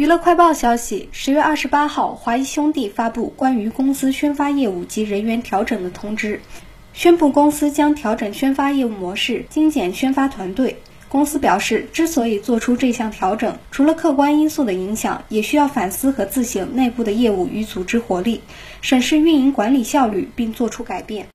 娱乐快报消息十月二十八号华谊兄弟发布关于公司宣发业务及人员调整的通知。宣布公司将调整宣发业务模式精简宣发团队。公司表示之所以做出这项调整除了客观因素的影响也需要反思和自省内部的业务与组织活力审视运营管理效率并做出改变。